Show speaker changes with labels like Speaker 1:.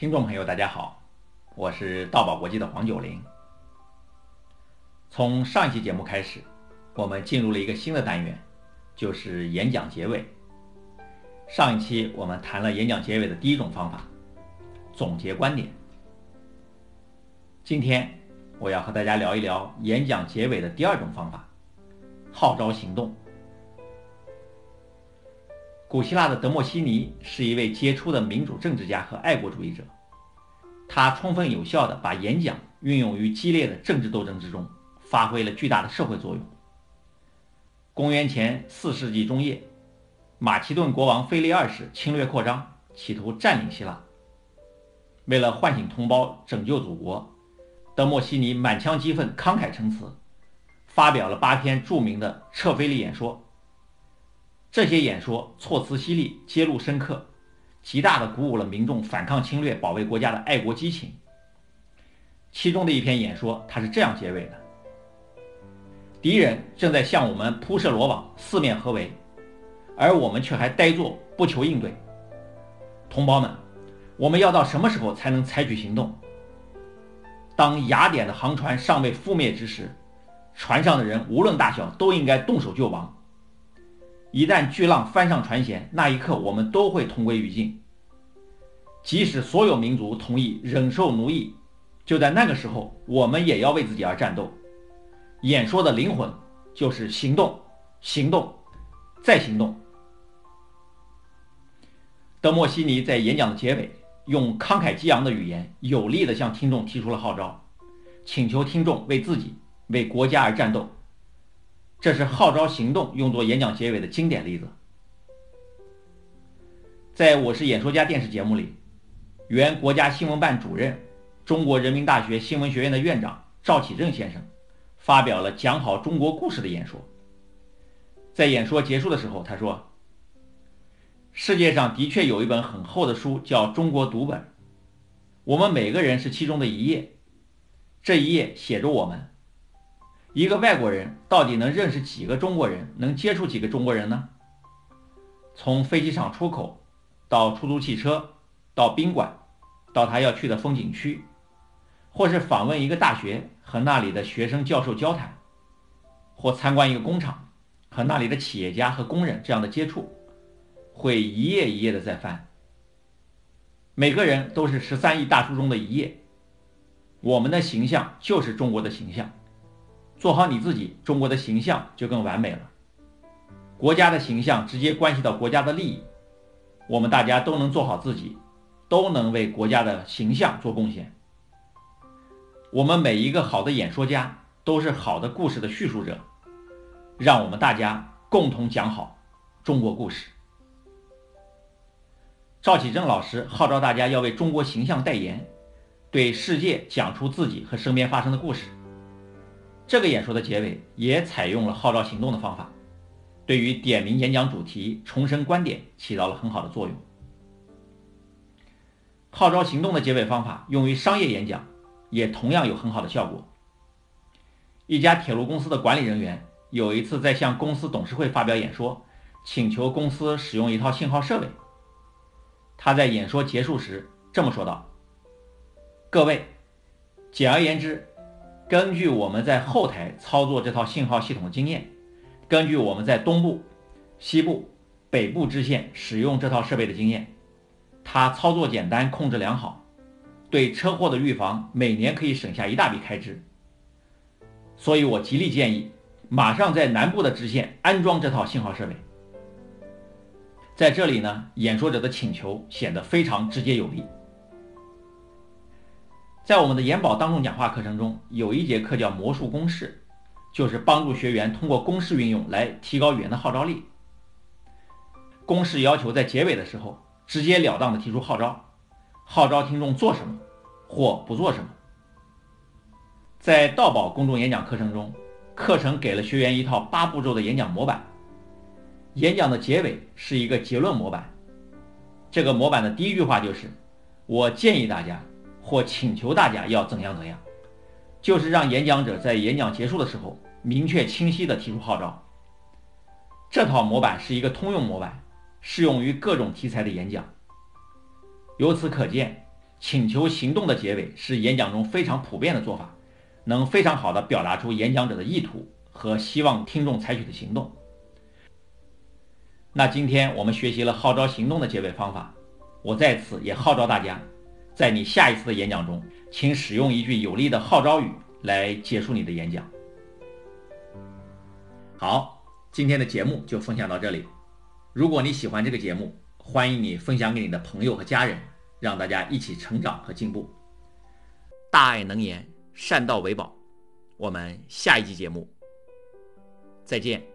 Speaker 1: 听众朋友，大家好，我是道宝国际的黄九龄。从上一期节目开始，我们进入了一个新的单元，就是演讲结尾。上一期我们谈了演讲结尾的第一种方法——总结观点。今天我要和大家聊一聊演讲结尾的第二种方法——号召行动。古希腊的德莫西尼是一位杰出的民主政治家和爱国主义者，他充分有效地把演讲运用于激烈的政治斗争之中，发挥了巨大的社会作用。公元前四世纪中叶，马其顿国王腓力二世侵略扩张，企图占领希腊。为了唤醒同胞、拯救祖国，德莫西尼满腔激愤、慷慨陈词，发表了八篇著名的撤腓力演说。这些演说措辞犀利，揭露深刻，极大地鼓舞了民众反抗侵略、保卫国家的爱国激情。其中的一篇演说，他是这样结尾的：“敌人正在向我们铺设罗网，四面合围，而我们却还呆坐不求应对。同胞们，我们要到什么时候才能采取行动？当雅典的航船尚未覆灭之时，船上的人无论大小，都应该动手救亡。”一旦巨浪翻上船舷，那一刻我们都会同归于尽。即使所有民族同意忍受奴役，就在那个时候，我们也要为自己而战斗。演说的灵魂就是行动，行动，再行动。德莫西尼在演讲的结尾，用慷慨激昂的语言，有力地向听众提出了号召，请求听众为自己、为国家而战斗。这是号召行动用作演讲结尾的经典例子。在我是演说家电视节目里，原国家新闻办主任、中国人民大学新闻学院的院长赵启正先生发表了讲好中国故事的演说。在演说结束的时候，他说：“世界上的确有一本很厚的书叫《中国读本》，我们每个人是其中的一页，这一页写着我们。”一个外国人到底能认识几个中国人，能接触几个中国人呢？从飞机场出口，到出租汽车，到宾馆，到他要去的风景区，或是访问一个大学和那里的学生教授交谈，或参观一个工厂和那里的企业家和工人这样的接触，会一页一页的在翻。每个人都是十三亿大书中的一页，我们的形象就是中国的形象。做好你自己，中国的形象就更完美了。国家的形象直接关系到国家的利益，我们大家都能做好自己，都能为国家的形象做贡献。我们每一个好的演说家都是好的故事的叙述者，让我们大家共同讲好中国故事。赵启正老师号召大家要为中国形象代言，对世界讲出自己和身边发生的故事。这个演说的结尾也采用了号召行动的方法，对于点名演讲主题、重申观点起到了很好的作用。号召行动的结尾方法用于商业演讲，也同样有很好的效果。一家铁路公司的管理人员有一次在向公司董事会发表演说，请求公司使用一套信号设备。他在演说结束时这么说道：“各位，简而言之。”根据我们在后台操作这套信号系统的经验，根据我们在东部、西部、北部支线使用这套设备的经验，它操作简单，控制良好，对车祸的预防每年可以省下一大笔开支。所以我极力建议，马上在南部的支线安装这套信号设备。在这里呢，演说者的请求显得非常直接有力。在我们的研宝当众讲话课程中，有一节课叫魔术公式，就是帮助学员通过公式运用来提高语言的号召力。公式要求在结尾的时候直截了当的提出号召，号召听众做什么或不做什么。在道宝公众演讲课程中，课程给了学员一套八步骤的演讲模板，演讲的结尾是一个结论模板。这个模板的第一句话就是：我建议大家。或请求大家要怎样怎样，就是让演讲者在演讲结束的时候明确清晰地提出号召。这套模板是一个通用模板，适用于各种题材的演讲。由此可见，请求行动的结尾是演讲中非常普遍的做法，能非常好的表达出演讲者的意图和希望听众采取的行动。那今天我们学习了号召行动的结尾方法，我在此也号召大家，在你下一次的演讲中，请使用一句有力的号召语来结束你的演讲。好，今天的节目就分享到这里。如果你喜欢这个节目，欢迎你分享给你的朋友和家人，让大家一起成长和进步。大爱能言，善道为宝。我们下一集节目再见。